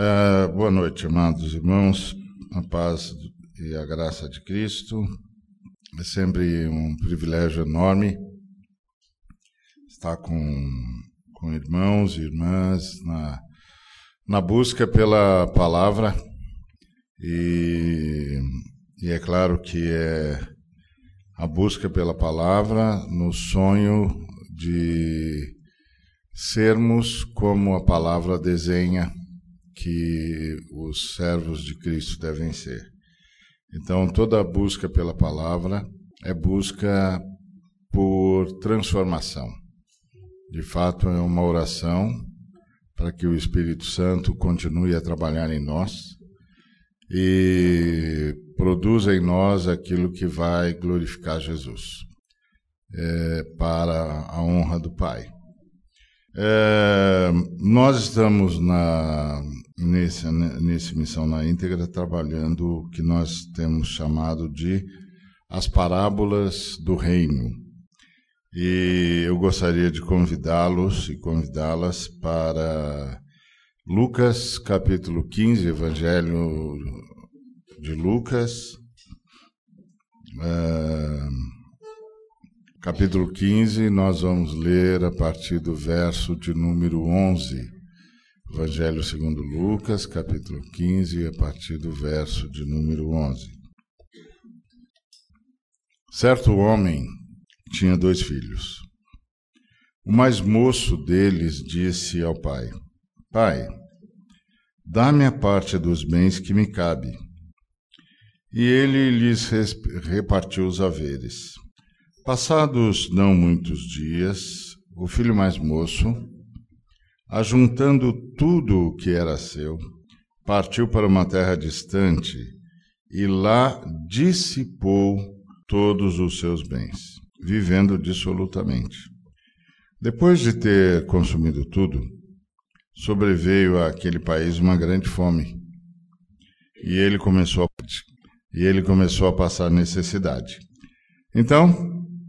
Uh, boa noite, amados irmãos, a paz e a graça de Cristo. É sempre um privilégio enorme estar com, com irmãos e irmãs na, na busca pela palavra. E, e é claro que é a busca pela palavra no sonho de sermos como a palavra desenha que os servos de Cristo devem ser. Então, toda busca pela palavra é busca por transformação. De fato, é uma oração para que o Espírito Santo continue a trabalhar em nós e produza em nós aquilo que vai glorificar Jesus, é, para a honra do Pai. É, nós estamos na, nesse, nesse Missão na íntegra trabalhando o que nós temos chamado de as parábolas do reino. E eu gostaria de convidá-los e convidá-las para Lucas capítulo 15, Evangelho de Lucas. É, capítulo 15, nós vamos ler a partir do verso de número 11. Evangelho segundo Lucas, capítulo 15, a partir do verso de número 11. Certo homem tinha dois filhos. O mais moço deles disse ao pai: Pai, dá-me a parte dos bens que me cabe. E ele lhes repartiu os haveres. Passados não muitos dias, o filho mais moço, ajuntando tudo o que era seu, partiu para uma terra distante e lá dissipou todos os seus bens, vivendo dissolutamente. Depois de ter consumido tudo, sobreveio àquele país uma grande fome, e ele começou a, e ele começou a passar necessidade. Então,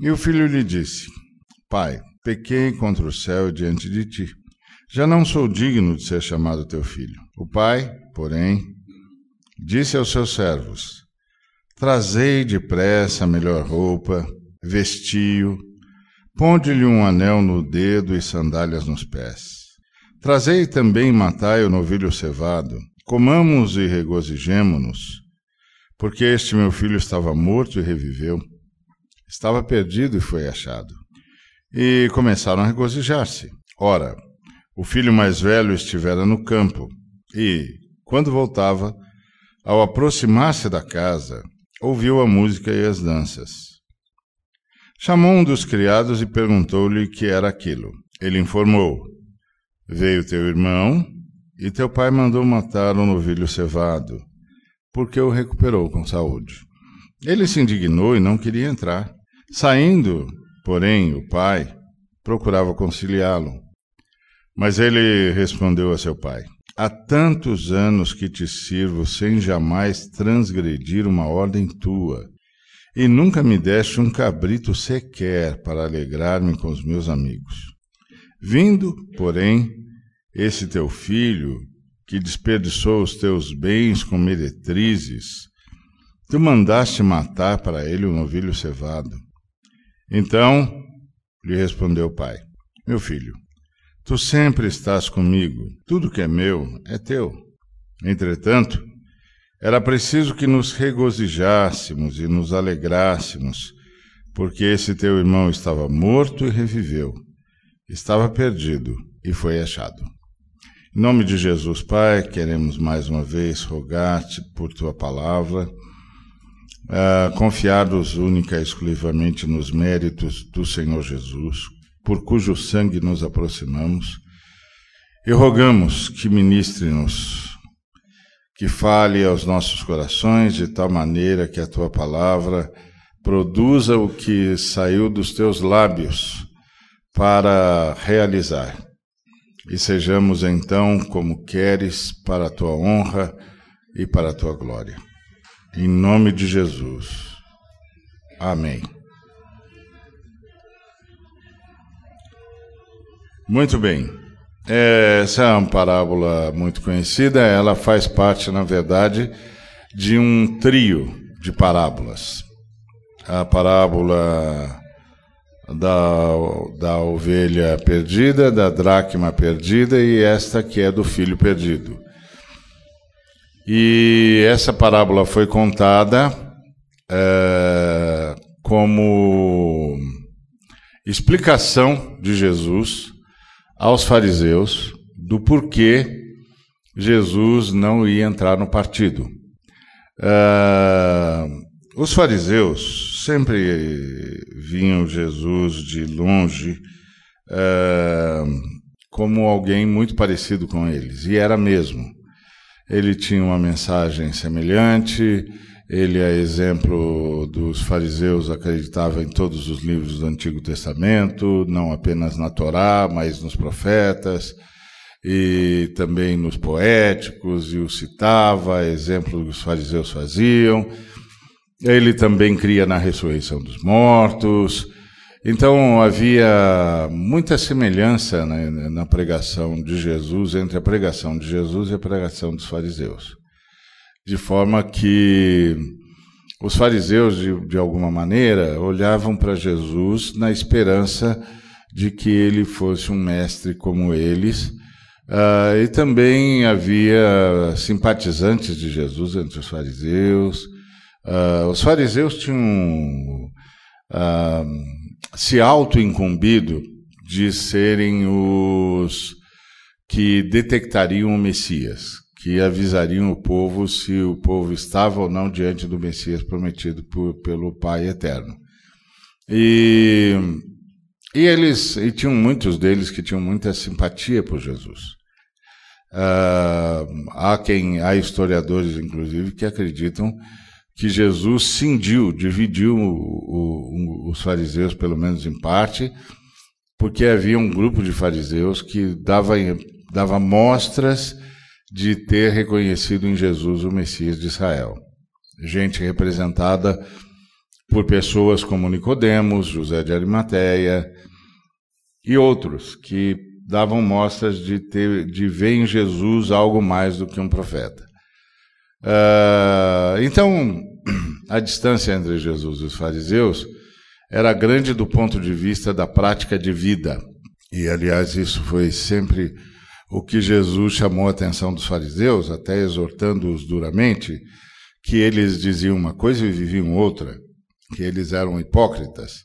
E o filho lhe disse: Pai, pequei contra o céu diante de ti. Já não sou digno de ser chamado teu filho. O pai, porém, disse aos seus servos: Trazei depressa a melhor roupa, vestiu, ponde-lhe um anel no dedo e sandálias nos pés. Trazei também matai o novilho cevado, comamos e regozijemo-nos, porque este meu filho estava morto e reviveu Estava perdido e foi achado. E começaram a regozijar-se. Ora, o filho mais velho estivera no campo e, quando voltava, ao aproximar-se da casa, ouviu a música e as danças. Chamou um dos criados e perguntou-lhe o que era aquilo. Ele informou: Veio teu irmão e teu pai mandou matar um novilho cevado, porque o recuperou com saúde. Ele se indignou e não queria entrar. Saindo, porém, o pai procurava conciliá-lo. Mas ele respondeu a seu pai: Há tantos anos que te sirvo sem jamais transgredir uma ordem tua, e nunca me deste um cabrito sequer para alegrar-me com os meus amigos. Vindo, porém, esse teu filho, que desperdiçou os teus bens com meretrizes, tu mandaste matar para ele um novilho cevado. Então lhe respondeu o pai: Meu filho, tu sempre estás comigo, tudo que é meu é teu. Entretanto, era preciso que nos regozijássemos e nos alegrássemos, porque esse teu irmão estava morto e reviveu, estava perdido e foi achado. Em nome de Jesus, Pai, queremos mais uma vez rogar-te por tua palavra, uh, confiados única e exclusivamente nos méritos do Senhor Jesus, por cujo sangue nos aproximamos, e rogamos que ministre-nos que fale aos nossos corações de tal maneira que a tua palavra produza o que saiu dos teus lábios para realizar. E sejamos então como queres para a tua honra e para a tua glória. Em nome de Jesus. Amém. Muito bem. Essa é uma parábola muito conhecida, ela faz parte, na verdade, de um trio de parábolas. A parábola da, da ovelha perdida, da dracma perdida e esta que é do filho perdido. E essa parábola foi contada é, como explicação de Jesus aos fariseus do porquê Jesus não ia entrar no partido. Uh, os fariseus sempre vinham Jesus de longe uh, como alguém muito parecido com eles, e era mesmo. Ele tinha uma mensagem semelhante, ele é exemplo dos fariseus, acreditava em todos os livros do Antigo Testamento, não apenas na Torá, mas nos profetas e também nos poéticos, e o citava, exemplo que os fariseus faziam. Ele também cria na ressurreição dos mortos. Então havia muita semelhança na, na pregação de Jesus entre a pregação de Jesus e a pregação dos fariseus de forma que os fariseus, de, de alguma maneira, olhavam para Jesus na esperança de que ele fosse um mestre como eles. Uh, e também havia simpatizantes de Jesus entre os fariseus. Uh, os fariseus tinham uh, se auto-incumbido de serem os que detectariam o Messias que avisariam o povo se o povo estava ou não diante do Messias prometido por, pelo Pai Eterno. E, e eles, e tinham muitos deles que tinham muita simpatia por Jesus. Uh, há quem, há historiadores, inclusive, que acreditam que Jesus cindiu, dividiu o, o, os fariseus, pelo menos em parte, porque havia um grupo de fariseus que dava, dava mostras de ter reconhecido em Jesus o Messias de Israel. Gente representada por pessoas como Nicodemos, José de Arimateia e outros que davam mostras de, ter, de ver em Jesus algo mais do que um profeta. Uh, então, a distância entre Jesus e os fariseus era grande do ponto de vista da prática de vida. E, aliás, isso foi sempre o que Jesus chamou a atenção dos fariseus, até exortando-os duramente, que eles diziam uma coisa e viviam outra, que eles eram hipócritas.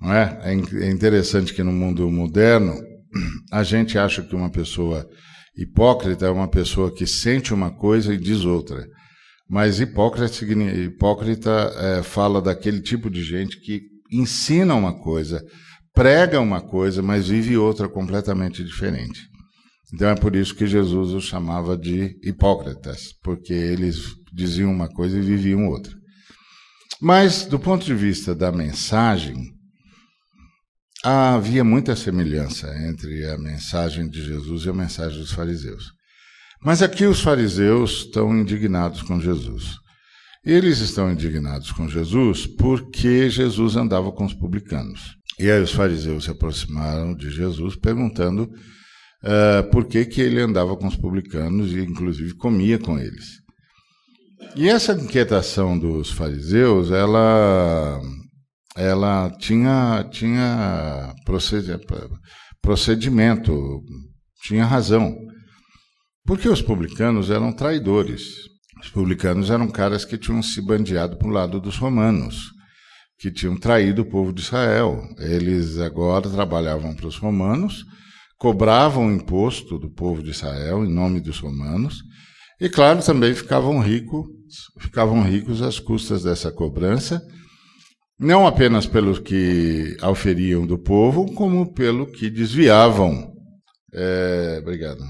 Não é? é, é interessante que no mundo moderno a gente acha que uma pessoa hipócrita é uma pessoa que sente uma coisa e diz outra. Mas hipócrita, hipócrita é, fala daquele tipo de gente que ensina uma coisa, prega uma coisa, mas vive outra completamente diferente. Então é por isso que Jesus os chamava de hipócritas, porque eles diziam uma coisa e viviam outra. Mas, do ponto de vista da mensagem, havia muita semelhança entre a mensagem de Jesus e a mensagem dos fariseus. Mas aqui os fariseus estão indignados com Jesus. Eles estão indignados com Jesus porque Jesus andava com os publicanos. E aí os fariseus se aproximaram de Jesus perguntando uh, por que, que ele andava com os publicanos e, inclusive, comia com eles. E essa inquietação dos fariseus, ela, ela tinha, tinha procedimento, tinha razão. Porque os publicanos eram traidores. Os publicanos eram caras que tinham se bandeado para o lado dos romanos, que tinham traído o povo de Israel. Eles agora trabalhavam para os romanos, cobravam imposto do povo de Israel em nome dos romanos, e claro, também ficavam ricos, ficavam ricos às custas dessa cobrança, não apenas pelo que auferiam do povo, como pelo que desviavam. É, obrigado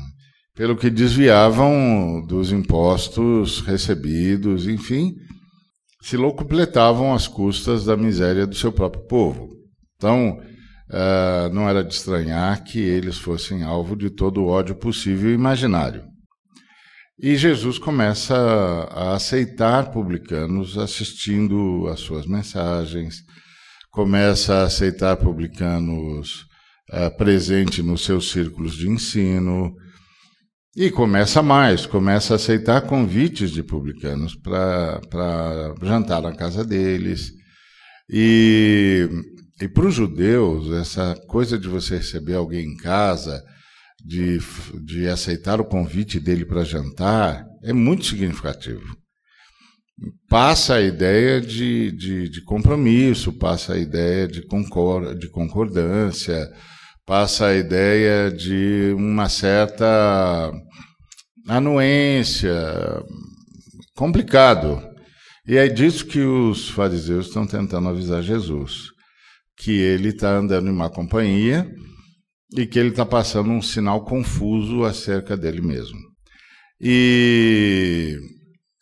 pelo que desviavam dos impostos recebidos, enfim, se locupletavam às custas da miséria do seu próprio povo. Então, uh, não era de estranhar que eles fossem alvo de todo o ódio possível e imaginário. E Jesus começa a aceitar publicanos assistindo às suas mensagens, começa a aceitar publicanos uh, presente nos seus círculos de ensino, e começa mais, começa a aceitar convites de publicanos para jantar na casa deles. E, e para os judeus, essa coisa de você receber alguém em casa, de, de aceitar o convite dele para jantar, é muito significativo. Passa a ideia de, de, de compromisso, passa a ideia de, concor, de concordância, passa a ideia de uma certa anuência, complicado. E é disso que os fariseus estão tentando avisar Jesus, que ele está andando em má companhia e que ele está passando um sinal confuso acerca dele mesmo. E,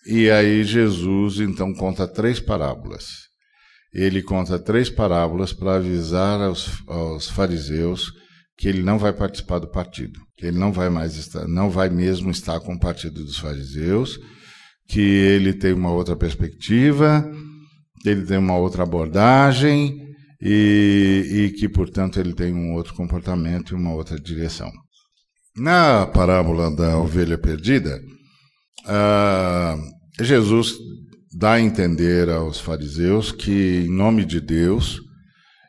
e aí Jesus então conta três parábolas ele conta três parábolas para avisar aos, aos, fariseus que ele não vai participar do partido, que ele não vai mais estar, não vai mesmo estar com o partido dos fariseus, que ele tem uma outra perspectiva, que ele tem uma outra abordagem e, e que, portanto, ele tem um outro comportamento e uma outra direção. Na parábola da ovelha perdida, uh, Jesus dá a entender aos fariseus que, em nome de Deus,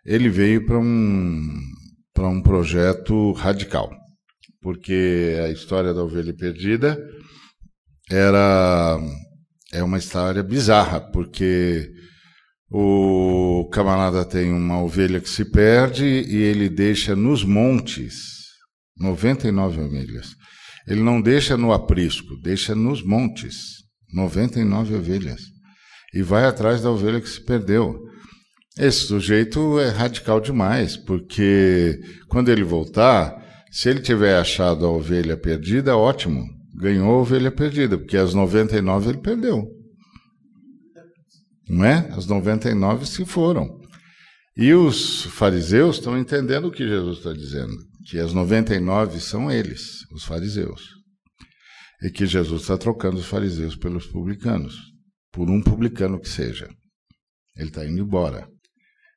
ele veio para um, um projeto radical. Porque a história da ovelha perdida era é uma história bizarra, porque o camarada tem uma ovelha que se perde e ele deixa nos montes 99 ovelhas. Ele não deixa no aprisco, deixa nos montes 99 ovelhas e vai atrás da ovelha que se perdeu. Esse sujeito é radical demais, porque quando ele voltar, se ele tiver achado a ovelha perdida, ótimo, ganhou a ovelha perdida, porque as 99 ele perdeu. Não é? As 99 se foram. E os fariseus estão entendendo o que Jesus está dizendo, que as 99 são eles, os fariseus. E que Jesus está trocando os fariseus pelos publicanos por um publicano que seja. Ele está indo embora.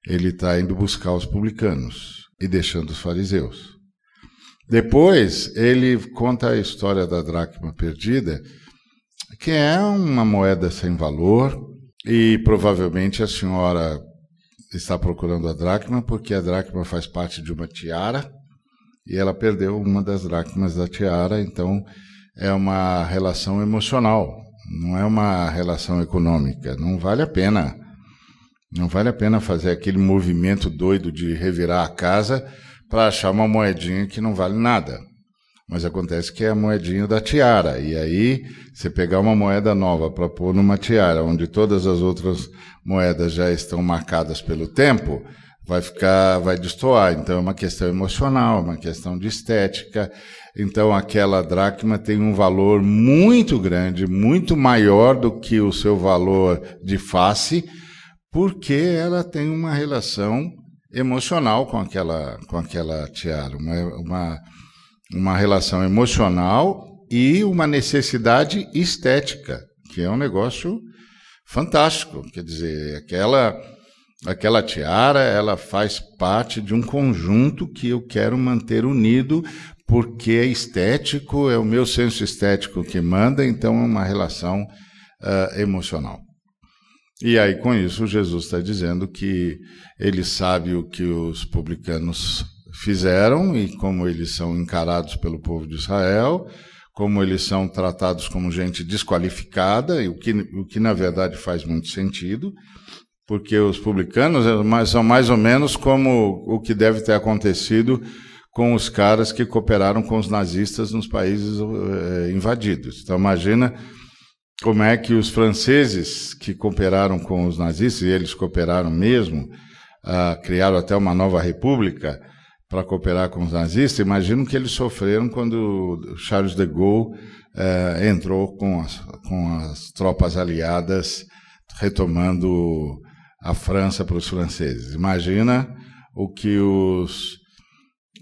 Ele está indo buscar os publicanos e deixando os fariseus. Depois, ele conta a história da dracma perdida, que é uma moeda sem valor, e provavelmente a senhora está procurando a dracma porque a dracma faz parte de uma tiara e ela perdeu uma das dracmas da tiara, então é uma relação emocional não é uma relação econômica. Não vale a pena. Não vale a pena fazer aquele movimento doido de revirar a casa para achar uma moedinha que não vale nada. Mas acontece que é a moedinha da tiara. E aí, você pegar uma moeda nova para pôr numa tiara, onde todas as outras moedas já estão marcadas pelo tempo, vai ficar, vai destoar. Então é uma questão emocional, uma questão de estética. Então aquela dracma tem um valor muito grande, muito maior do que o seu valor de face, porque ela tem uma relação emocional com aquela, com aquela tiara, uma, uma, uma relação emocional e uma necessidade estética, que é um negócio fantástico. Quer dizer, aquela Aquela tiara, ela faz parte de um conjunto que eu quero manter unido, porque é estético, é o meu senso estético que manda, então é uma relação uh, emocional. E aí, com isso, Jesus está dizendo que ele sabe o que os publicanos fizeram e como eles são encarados pelo povo de Israel, como eles são tratados como gente desqualificada, e o que, o que na verdade faz muito sentido, porque os publicanos são mais ou menos como o que deve ter acontecido com os caras que cooperaram com os nazistas nos países eh, invadidos. Então imagina como é que os franceses que cooperaram com os nazistas, e eles cooperaram mesmo, ah, criaram até uma nova república para cooperar com os nazistas, imagino que eles sofreram quando Charles de Gaulle eh, entrou com as, com as tropas aliadas retomando a França para os franceses. Imagina o que os,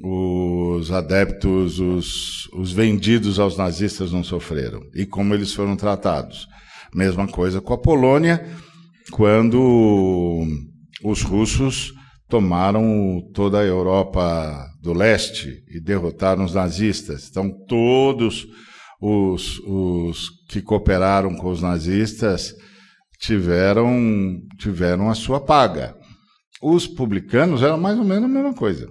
os adeptos, os, os vendidos aos nazistas não sofreram e como eles foram tratados. Mesma coisa com a Polônia, quando os russos tomaram toda a Europa do leste e derrotaram os nazistas. Então, todos os, os que cooperaram com os nazistas tiveram, tiveram a sua paga. Os publicanos eram mais ou menos a mesma coisa.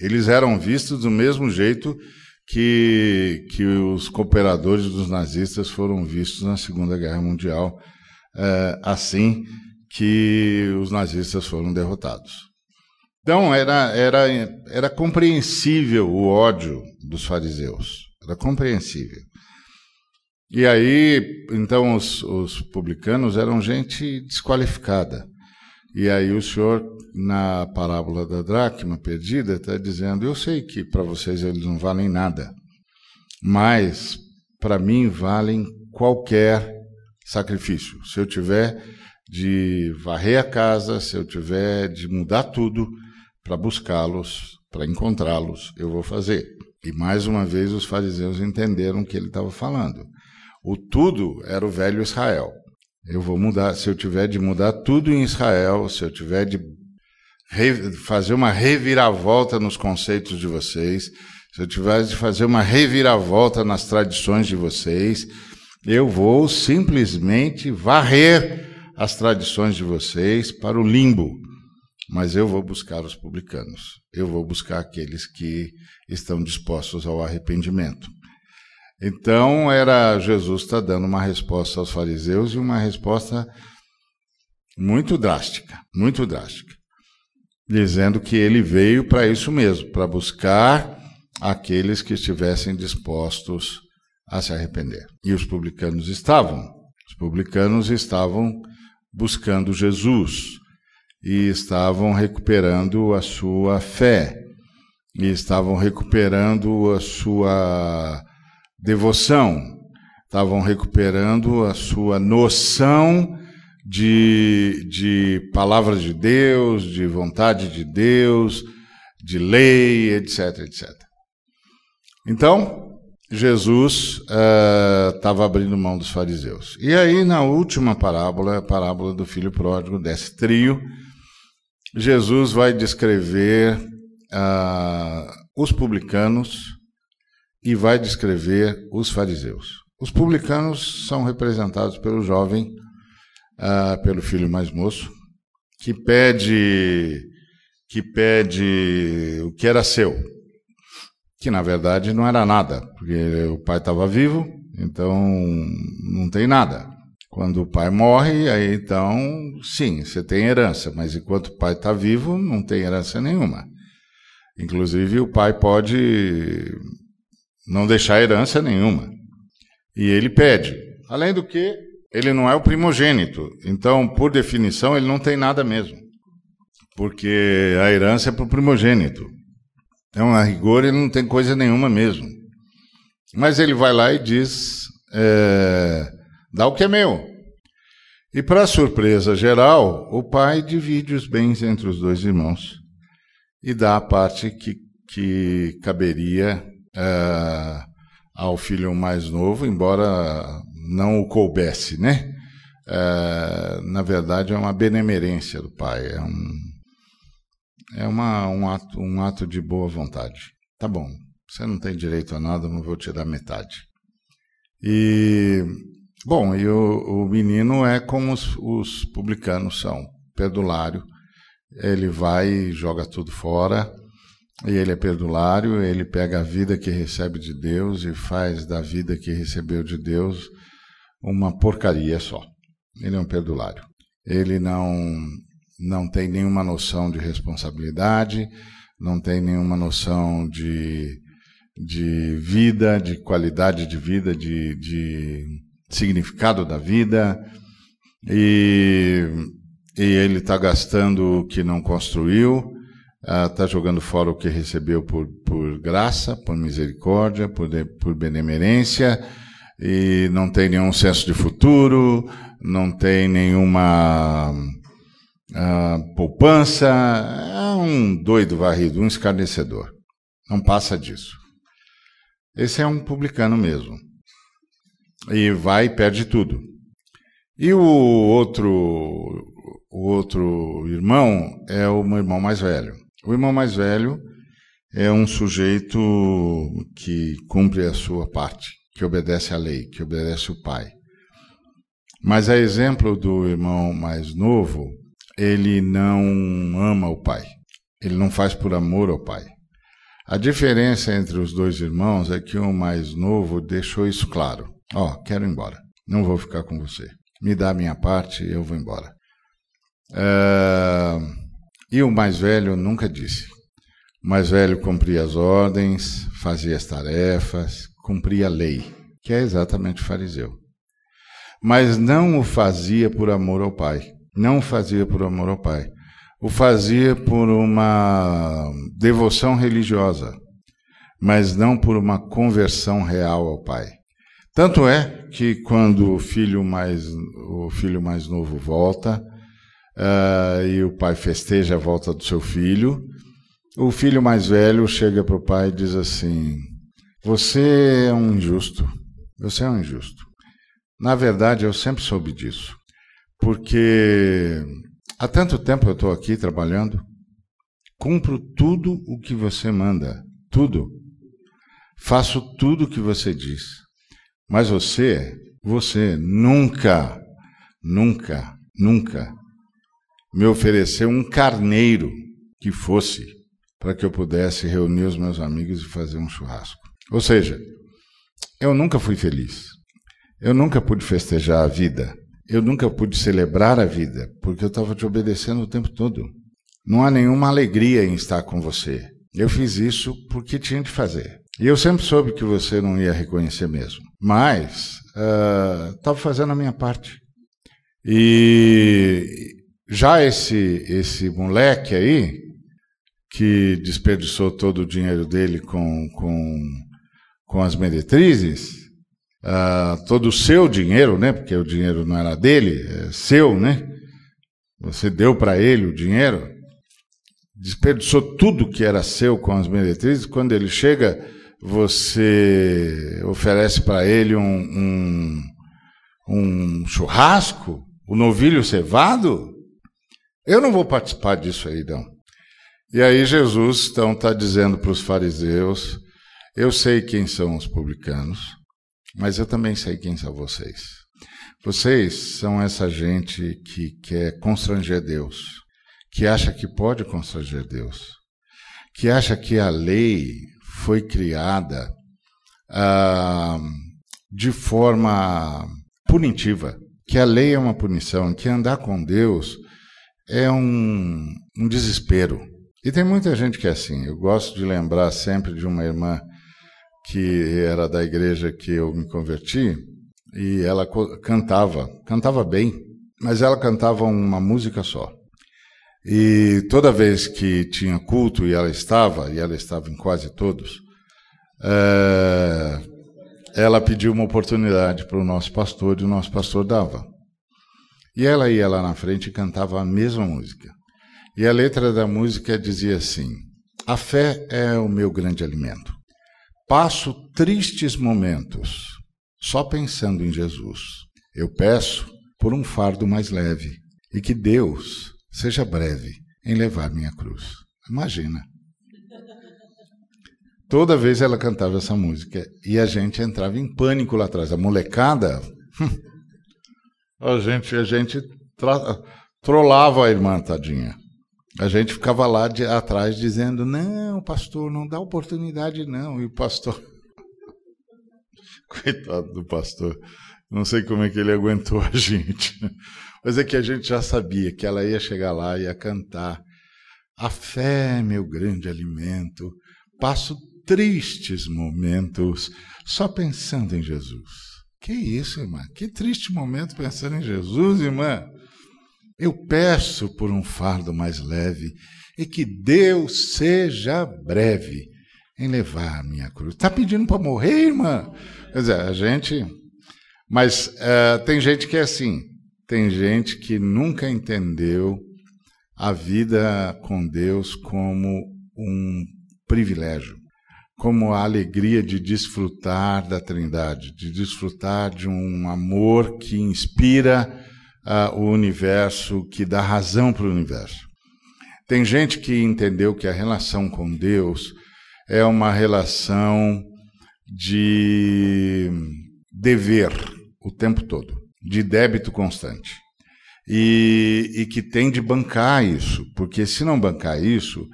Eles eram vistos do mesmo jeito que, que os cooperadores dos nazistas foram vistos na Segunda Guerra Mundial, é, assim que os nazistas foram derrotados. Então era, era, era compreensível o ódio dos fariseus, era compreensível. E aí, então, os, os publicanos eram gente desqualificada. E aí o senhor, na parábola da dracma perdida, está dizendo: eu sei que para vocês eles não valem nada, mas para mim valem qualquer sacrifício. Se eu tiver de varrer a casa, se eu tiver de mudar tudo para buscá-los, para encontrá-los, eu vou fazer. E mais uma vez os fariseus entenderam o que ele estava falando. O tudo era o velho Israel. Eu vou mudar, se eu tiver de mudar tudo em Israel, se eu tiver de fazer uma reviravolta nos conceitos de vocês, se eu tiver de fazer uma reviravolta nas tradições de vocês, eu vou simplesmente varrer as tradições de vocês para o limbo. Mas eu vou buscar os publicanos, eu vou buscar aqueles que estão dispostos ao arrependimento. Então, era Jesus está dando uma resposta aos fariseus e uma resposta muito drástica, muito drástica, dizendo que ele veio para isso mesmo, para buscar aqueles que estivessem dispostos a se arrepender. E os publicanos estavam. Os publicanos estavam buscando Jesus e estavam recuperando a sua fé e estavam recuperando a sua devoção, estavam recuperando a sua noção de, de palavra de Deus, de vontade de Deus, de lei, etc, etc. Então, Jesus estava uh, abrindo mão dos fariseus. E aí, na última parábola, a parábola do filho pródigo, desse trio, Jesus vai descrever uh, os publicanos e vai descrever os fariseus. Os publicanos são representados pelo jovem, uh, pelo filho mais moço, que pede que pede o que era seu, que na verdade não era nada, porque o pai estava vivo, então não tem nada. Quando o pai morre, aí então, sim, você tem herança, mas enquanto o pai está vivo, não tem herança nenhuma. Inclusive, o pai pode não deixar herança nenhuma. E ele pede. Além do que, ele não é o primogênito. Então, por definição, ele não tem nada mesmo. Porque a herança é para o primogênito. Então, a rigor, ele não tem coisa nenhuma mesmo. Mas ele vai lá e diz: é, dá o que é meu. E, para surpresa geral, o pai divide os bens entre os dois irmãos e dá a parte que, que caberia é, ao filho mais novo, embora não o coubesse, né? É, na verdade, é uma benemerência do pai, é, um, é uma, um, ato, um ato de boa vontade. Tá bom, você não tem direito a nada, não vou te dar metade. E, bom, e o, o menino é como os, os publicanos são, perdulário, ele vai e joga tudo fora, E ele é perdulário, ele pega a vida que recebe de Deus e faz da vida que recebeu de Deus uma porcaria só. Ele é um perdulário. Ele não não tem nenhuma noção de responsabilidade, não tem nenhuma noção de, de vida, de qualidade de vida, de, de significado da vida, e, e ele está gastando o que não construiu, está ah, jogando fora o que recebeu por, por graça, por misericórdia, por, por benemerência, e não tem nenhum senso de futuro, não tem nenhuma uh, poupança, é um doido varrido, um escarnecedor. Não passa disso. Esse é um publicano mesmo. E vai e perde tudo. E o outro, o outro irmão é o meu irmão mais velho. O irmão mais velho é um sujeito que cumpre a sua parte, que obedece à lei, que obedece o pai. Mas a exemplo do irmão mais novo, ele não ama o pai. Ele não faz por amor ao pai. A diferença entre os dois irmãos é que o mais novo deixou isso claro. Ó, oh, quero ir embora. Não vou ficar com você. Me dá a minha parte e eu vou embora. Uh, e o mais velho nunca disse. O mais velho cumpria as ordens, fazia as tarefas, cumpria a lei, que é exatamente fariseu. Mas não o fazia por amor ao pai. Não o fazia por amor ao pai. O fazia por uma devoção religiosa, mas não por uma conversão real ao pai. Tanto é que quando o filho mais, o filho mais novo volta, uh, e o pai festeja a volta do seu filho, o filho mais velho chega para o pai e diz assim: Você é um injusto, você é um injusto. Na verdade, eu sempre soube disso porque há tanto tempo eu estou aqui trabalhando, cumpro tudo o que você manda, tudo. Faço tudo o que você diz. Mas você, você nunca, nunca, nunca me ofereceu um carneiro que fosse para que eu pudesse reunir os meus amigos e fazer um churrasco. Ou seja, eu nunca fui feliz. Eu nunca pude festejar a vida eu nunca pude celebrar a vida, porque eu estava te obedecendo o tempo todo. Não há nenhuma alegria em estar com você. Eu fiz isso porque tinha de fazer. E eu sempre soube que você não ia reconhecer mesmo. Mas estava uh, fazendo a minha parte. E já esse, esse moleque aí, que desperdiçou todo o dinheiro dele com, com, com as meretrizes, uh, todo o seu dinheiro, né? Porque o dinheiro não era dele, é seu, né? Você deu para ele o dinheiro, desperdiçou tudo que era seu com as meretrizes. Quando ele chega, você oferece para ele um, um, um churrasco, o um novilho cevado. Eu não vou participar disso aí, não. E aí Jesus então está dizendo para os fariseus: Eu sei quem são os publicanos, mas eu também sei quem são vocês. Vocês são essa gente que quer constranger Deus, que acha que pode constranger Deus, que acha que a lei foi criada ah, de forma punitiva, que a lei é uma punição, que andar com Deus é um, um desespero. E tem muita gente que é assim. Eu gosto de lembrar sempre de uma irmã que era da igreja que eu me converti, e ela cantava, cantava bem, mas ela cantava uma música só. E toda vez que tinha culto e ela estava, e ela estava em quase todos, é, ela pediu uma oportunidade para o nosso pastor e o nosso pastor dava. E ela ia lá na frente e cantava a mesma música. E a letra da música dizia assim: A fé é o meu grande alimento. Passo tristes momentos só pensando em Jesus. Eu peço por um fardo mais leve e que Deus seja breve em levar minha cruz. Imagina. Toda vez ela cantava essa música e a gente entrava em pânico lá atrás. A molecada, a gente, a gente trollava a irmã tadinha. A gente ficava lá de, atrás dizendo: não, pastor, não dá oportunidade, não. E o pastor. Coitado do pastor. Não sei como é que ele aguentou a gente. Mas é que a gente já sabia que ela ia chegar lá e ia cantar. A fé é meu grande alimento. Passo tristes momentos só pensando em Jesus. Que isso, irmã? Que triste momento pensando em Jesus, irmã. Eu peço por um fardo mais leve e que Deus seja breve em levar a minha cruz. Está pedindo para morrer, irmã? Quer dizer, a gente. Mas uh, tem gente que é assim. Tem gente que nunca entendeu a vida com Deus como um privilégio, como a alegria de desfrutar da Trindade, de desfrutar de um amor que inspira uh, o universo, que dá razão para o universo. Tem gente que entendeu que a relação com Deus é uma relação de dever o tempo todo, de débito constante. E, e que tem de bancar isso, porque se não bancar isso,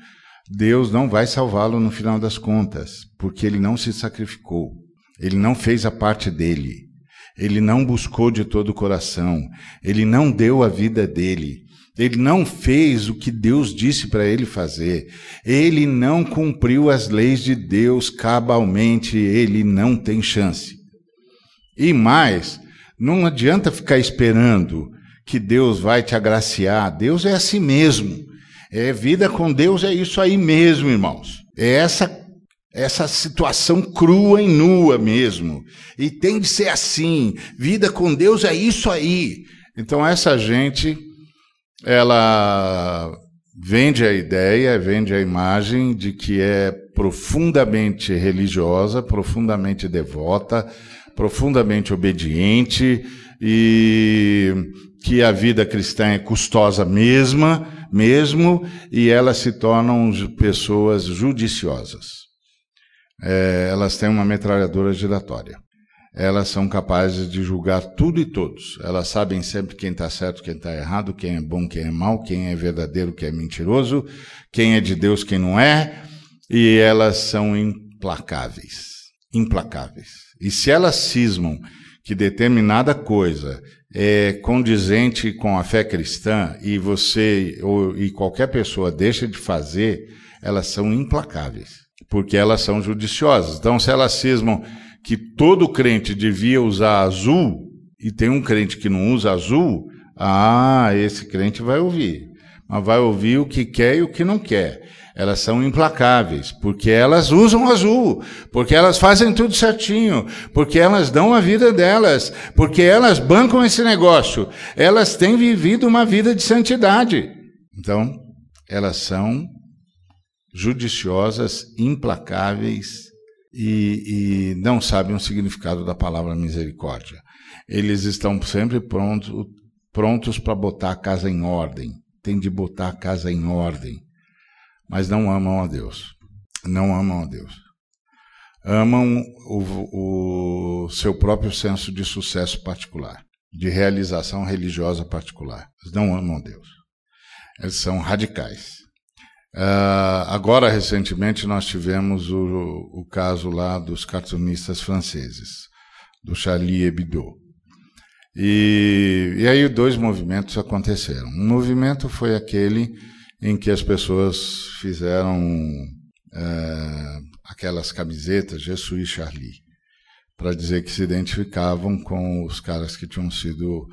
Deus não vai salvá-lo no final das contas, porque ele não se sacrificou, ele não fez a parte dele. Ele não buscou de todo o coração, ele não deu a vida dele, ele não fez o que Deus disse para ele fazer, ele não cumpriu as leis de Deus cabalmente, ele não tem chance. E mais, não adianta ficar esperando que Deus vai te agraciar, Deus é assim mesmo. É vida com Deus é isso aí mesmo, irmãos. É essa essa situação crua e nua mesmo. E tem de ser assim. Vida com Deus é isso aí. Então essa gente ela vende a ideia, vende a imagem de que é profundamente religiosa, profundamente devota, profundamente obediente e que a vida cristã é custosa mesma, mesmo, e elas se tornam pessoas judiciosas é, elas têm uma metralhadora giratória. Elas são capazes de julgar tudo e todos. Elas sabem sempre quem está certo, quem está errado, quem é bom, quem é mau, quem é verdadeiro, quem é mentiroso, quem é de Deus, quem não é. E elas são implacáveis. Implacáveis. E se elas cismam que determinada coisa é condizente com a fé cristã e você ou, e qualquer pessoa deixa de fazer, elas são implacáveis porque elas são judiciosas. Então, se elas cismam que todo crente devia usar azul e tem um crente que não usa azul, ah, esse crente vai ouvir. Mas vai ouvir o que quer e o que não quer. Elas são implacáveis, porque elas usam azul, porque elas fazem tudo certinho, porque elas dão a vida delas, porque elas bancam esse negócio. Elas têm vivido uma vida de santidade. Então, elas são judiciosas, implacáveis e, e não sabem o significado da palavra misericórdia. Eles estão sempre pronto, prontos para botar a casa em ordem. Tem de botar a casa em ordem. Mas não amam a Deus. Não amam a Deus. Amam o, o seu próprio senso de sucesso particular, de realização religiosa particular. Eles não amam a Deus. Eles são radicais. Uh, agora, recentemente, nós tivemos o, o, caso lá dos cartunistas franceses, do Charlie Hebdo. E, e aí dois movimentos aconteceram. Um movimento foi aquele em que as pessoas fizeram uh, aquelas camisetas Jesus Charlie, para dizer que se identificavam com os caras que tinham sido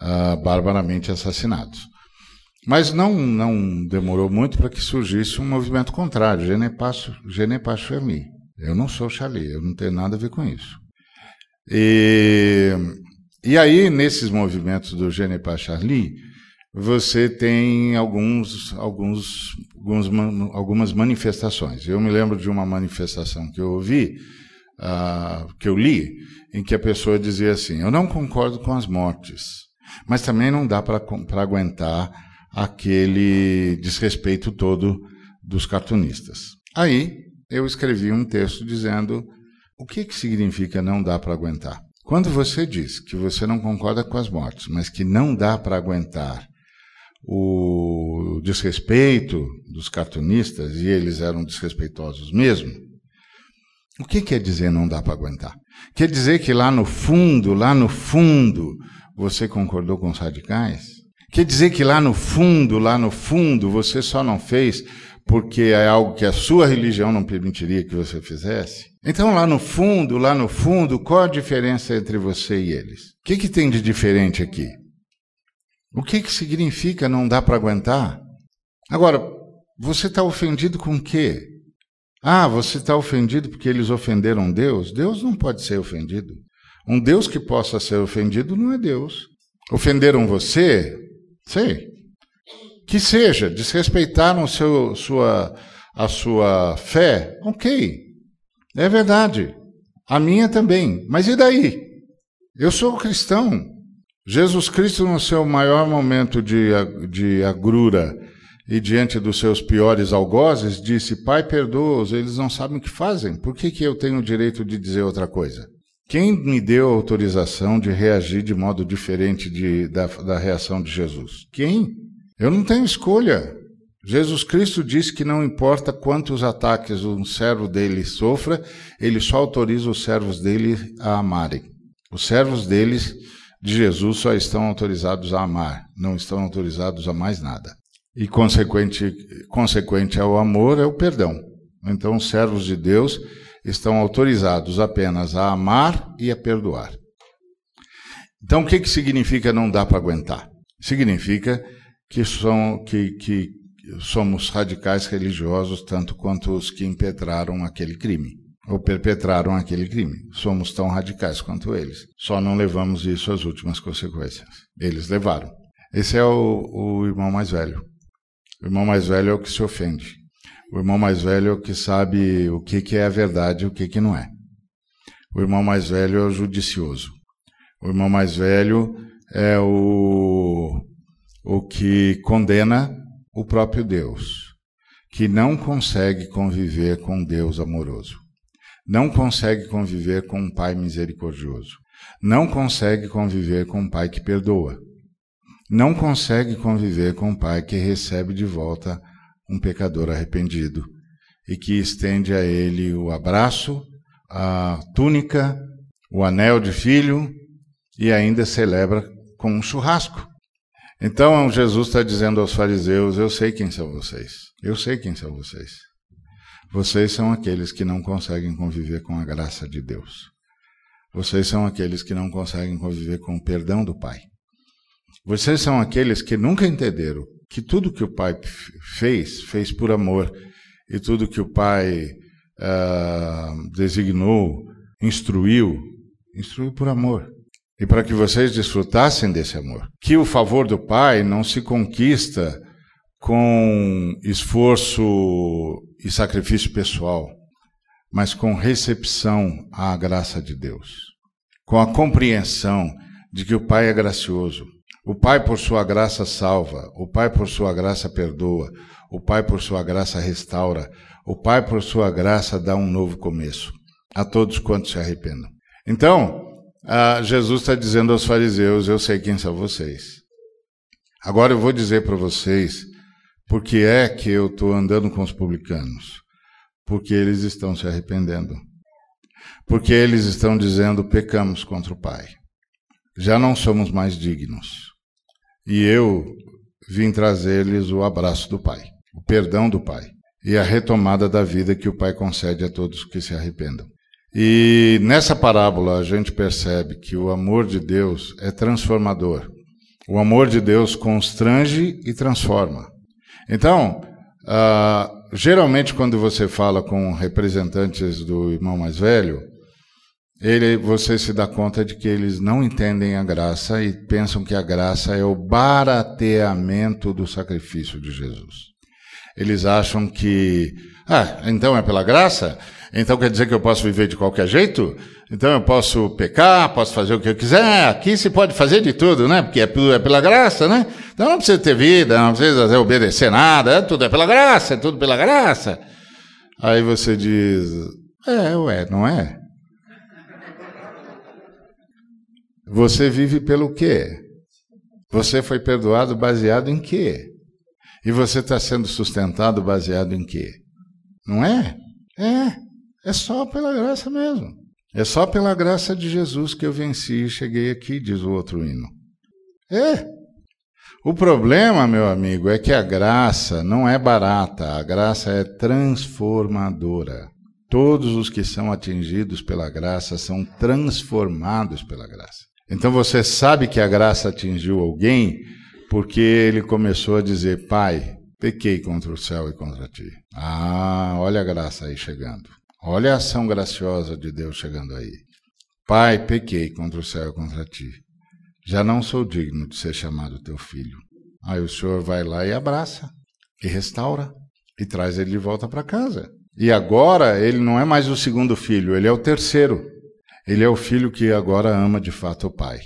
uh, barbaramente assassinados. Mas não, não demorou muito para que surgisse um movimento contrário, Je passe fermi. Eu não sou Charlie, eu não tenho nada a ver com isso. E, e aí, nesses movimentos do Je ne passe Charlie, você tem alguns, alguns, alguns, algumas manifestações. Eu me lembro de uma manifestação que eu ouvi, uh, que eu li, em que a pessoa dizia assim: Eu não concordo com as mortes, mas também não dá para aguentar aquele desrespeito todo dos cartunistas. Aí eu escrevi um texto dizendo o que, que significa não dá para aguentar. Quando você diz que você não concorda com as mortes, mas que não dá para aguentar o desrespeito dos cartunistas, e eles eram desrespeitosos mesmo, o que quer dizer não dá para aguentar? Quer dizer que lá no fundo, lá no fundo, você concordou com os radicais? Quer dizer que lá no fundo, lá no fundo, você só não fez porque é algo que a sua religião não permitiria que você fizesse? Então, lá no fundo, lá no fundo, qual a diferença entre você e eles? O que, que tem de diferente aqui? O que, que significa não dá para aguentar? Agora, você está ofendido com o quê? Ah, você está ofendido porque eles ofenderam Deus? Deus não pode ser ofendido. Um Deus que possa ser ofendido não é Deus. Ofenderam você? Sei. Que seja, desrespeitaram seu, sua, a sua fé? Ok. É verdade. A minha também. Mas e daí? Eu sou cristão. Jesus Cristo, no seu maior momento de, de agrura e diante dos seus piores algozes, disse: Pai, perdoa-os, eles não sabem o que fazem. Por que, que eu tenho o direito de dizer outra coisa? Quem me deu autorização de reagir de modo diferente de, da, da reação de Jesus? Quem? Eu não tenho escolha. Jesus Cristo disse que não importa quantos ataques um servo dele sofra, ele só autoriza os servos dele a amarem. Os servos deles de Jesus só estão autorizados a amar, não estão autorizados a mais nada. E consequente, consequente ao amor é o perdão. Então, os servos de Deus estão autorizados apenas a amar e a perdoar. Então, o que, que significa não dá para aguentar? Significa que, são, que, que somos radicais religiosos tanto quanto os que impetraram aquele crime ou perpetraram aquele crime. Somos tão radicais quanto eles. Só não levamos isso às últimas consequências. Eles levaram. Esse é o, o irmão mais velho. O irmão mais velho é o que se ofende. O irmão mais velho é o que sabe o que, que é a verdade e o que, que não é. O irmão mais velho é o judicioso. O irmão mais velho é o, o que condena o próprio Deus, que não consegue conviver com Deus amoroso não consegue conviver com um pai misericordioso, não consegue conviver com um pai que perdoa, não consegue conviver com um pai que recebe de volta um pecador arrependido e que estende a ele o abraço, a túnica, o anel de filho e ainda celebra com um churrasco. Então Jesus está dizendo aos fariseus: Eu sei quem são vocês, eu sei quem são vocês. Vocês são aqueles que não conseguem conviver com a graça de Deus. Vocês são aqueles que não conseguem conviver com o perdão do Pai. Vocês são aqueles que nunca entenderam que tudo que o Pai fez, fez por amor, e tudo que o Pai uh, designou, instruiu, instruiu por amor. E para que vocês desfrutassem desse amor. Que o favor do Pai não se conquista com esforço e sacrifício pessoal, mas com recepção à graça de Deus, com a compreensão de que o Pai é gracioso. O Pai, por sua graça, salva, o Pai, por sua graça, perdoa, o Pai, por sua graça, restaura, o Pai, por sua graça, dá um novo começo a todos quantos se arrependam. Então, Jesus está dizendo aos fariseus: Eu sei quem são vocês. Agora eu vou dizer para vocês por que é que eu estou andando com os publicanos? Porque eles estão se arrependendo. Porque eles estão dizendo: pecamos contra o Pai. Já não somos mais dignos. E eu vim trazer-lhes o abraço do Pai, o perdão do Pai e a retomada da vida que o Pai concede a todos que se arrependam. E nessa parábola a gente percebe que o amor de Deus é transformador. O amor de Deus constrange e transforma. Então, uh, geralmente quando você fala com representantes do irmão mais velho, ele, você se dá conta de que eles não entendem a graça e pensam que a graça é o barateamento do sacrifício de Jesus. Eles acham que, ah, então é pela graça? Então quer dizer que eu posso viver de qualquer jeito? Então eu posso pecar, posso fazer o que eu quiser. Aqui se pode fazer de tudo, né? Porque é, é pela graça, né? Então não precisa ter vida, não precisa obedecer nada, é tudo é pela graça, é tudo pela graça. Aí você diz, é, ué, não é? Você vive pelo quê? Você foi perdoado baseado em quê? E você está sendo sustentado baseado em quê? Não é? É. É só pela graça mesmo. É só pela graça de Jesus que eu venci e cheguei aqui, diz o outro hino. É. O problema, meu amigo, é que a graça não é barata, a graça é transformadora. Todos os que são atingidos pela graça são transformados pela graça. Então você sabe que a graça atingiu alguém porque ele começou a dizer: Pai, pequei contra o céu e contra ti. Ah, olha a graça aí chegando. Olha a ação graciosa de Deus chegando aí. Pai, pequei contra o céu e contra ti. Já não sou digno de ser chamado teu filho. Aí o Senhor vai lá e abraça, e restaura, e traz ele de volta para casa. E agora ele não é mais o segundo filho, ele é o terceiro. Ele é o filho que agora ama de fato o pai.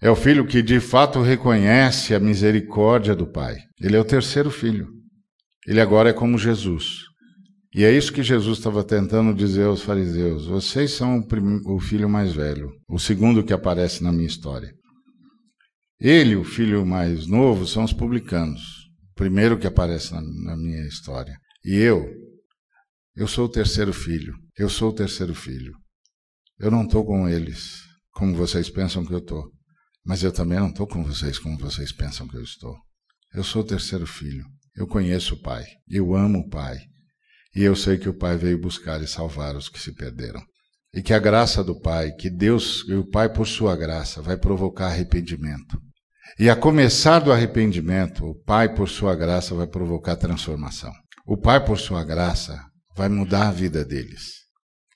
É o filho que de fato reconhece a misericórdia do pai. Ele é o terceiro filho. Ele agora é como Jesus. E é isso que Jesus estava tentando dizer aos fariseus: vocês são o, o filho mais velho, o segundo que aparece na minha história. Ele, o filho mais novo, são os publicanos, o primeiro que aparece na, na minha história. E eu, eu sou o terceiro filho. Eu sou o terceiro filho. Eu não estou com eles como vocês pensam que eu estou. Mas eu também não estou com vocês como vocês pensam que eu estou. Eu sou o terceiro filho. Eu conheço o Pai. Eu amo o Pai. E eu sei que o Pai veio buscar e salvar os que se perderam. E que a graça do Pai, que Deus e o Pai, por sua graça, vai provocar arrependimento. E a começar do arrependimento, o Pai, por sua graça, vai provocar transformação. O Pai, por sua graça, vai mudar a vida deles.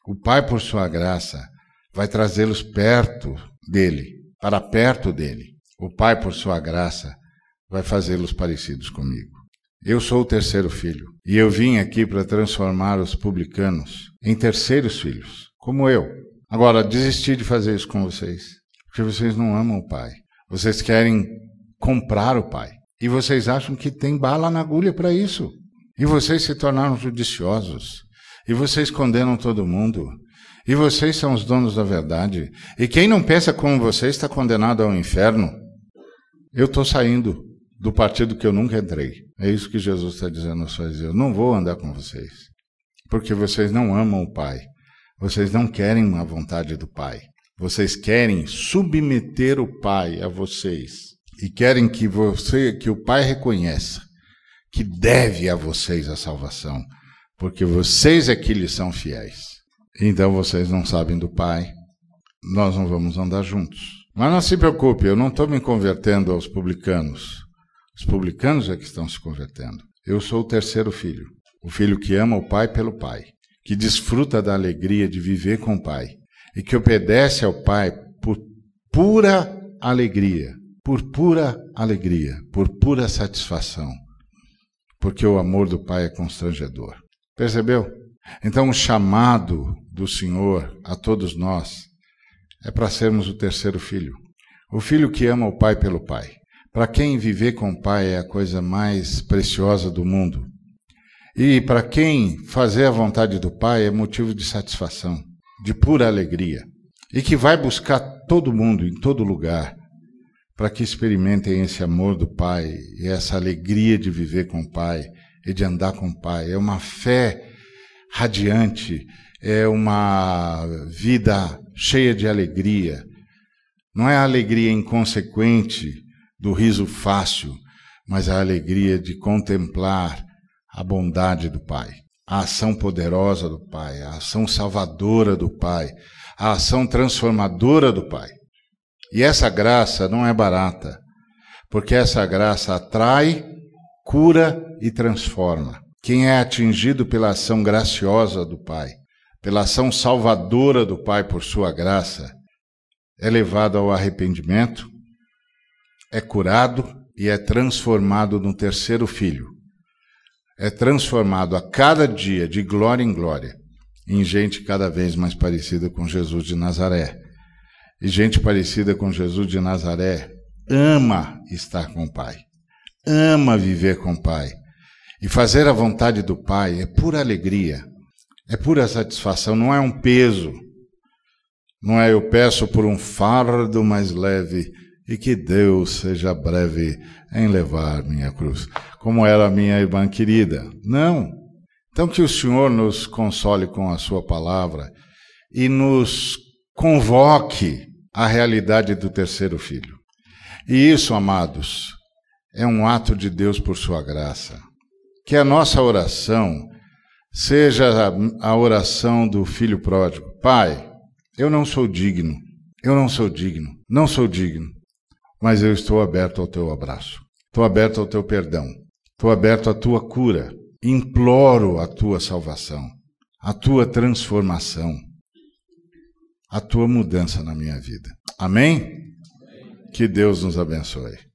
O Pai, por sua graça, vai trazê-los perto dele, para perto dele. O Pai, por sua graça, vai fazê-los parecidos comigo. Eu sou o terceiro filho, e eu vim aqui para transformar os publicanos em terceiros filhos, como eu. Agora, desisti de fazer isso com vocês, porque vocês não amam o Pai. Vocês querem comprar o Pai. E vocês acham que tem bala na agulha para isso. E vocês se tornaram judiciosos. E vocês condenam todo mundo. E vocês são os donos da verdade. E quem não pensa como vocês está condenado ao inferno. Eu estou saindo do partido que eu nunca entrei. É isso que Jesus está dizendo aos fariseus. Não vou andar com vocês. Porque vocês não amam o Pai. Vocês não querem a vontade do Pai. Vocês querem submeter o Pai a vocês. E querem que você, que o Pai reconheça que deve a vocês a salvação, porque vocês é que lhes são fiéis. Então vocês não sabem do Pai, nós não vamos andar juntos. Mas não se preocupe, eu não estou me convertendo aos publicanos. Os publicanos é que estão se convertendo. Eu sou o terceiro filho, o filho que ama o Pai pelo Pai, que desfruta da alegria de viver com o Pai e que obedece ao Pai por pura alegria, por pura alegria, por pura satisfação porque o amor do Pai é constrangedor. Percebeu? Então, o chamado do Senhor a todos nós é para sermos o terceiro filho. O filho que ama o Pai pelo Pai. Para quem viver com o Pai é a coisa mais preciosa do mundo. E para quem fazer a vontade do Pai é motivo de satisfação, de pura alegria. E que vai buscar todo mundo, em todo lugar, para que experimentem esse amor do Pai e essa alegria de viver com o Pai e de andar com o Pai. É uma fé radiante, é uma vida cheia de alegria. Não é a alegria inconsequente do riso fácil, mas a alegria de contemplar a bondade do Pai, a ação poderosa do Pai, a ação salvadora do Pai, a ação transformadora do Pai. E essa graça não é barata, porque essa graça atrai, cura e transforma. Quem é atingido pela ação graciosa do Pai, pela ação salvadora do Pai por sua graça, é levado ao arrependimento, é curado e é transformado no terceiro filho. É transformado a cada dia, de glória em glória, em gente cada vez mais parecida com Jesus de Nazaré e gente parecida com Jesus de Nazaré ama estar com o Pai, ama viver com o Pai. E fazer a vontade do Pai é pura alegria, é pura satisfação, não é um peso. Não é eu peço por um fardo mais leve e que Deus seja breve em levar minha cruz, como era minha irmã querida. Não. Então que o Senhor nos console com a sua palavra e nos convoque à realidade do terceiro filho. E isso, amados, é um ato de Deus por sua graça. Que a nossa oração seja a oração do filho pródigo. Pai, eu não sou digno, eu não sou digno, não sou digno mas eu estou aberto ao teu abraço, estou aberto ao teu perdão, estou aberto à tua cura, imploro a tua salvação, a tua transformação, a tua mudança na minha vida. Amém? Que Deus nos abençoe.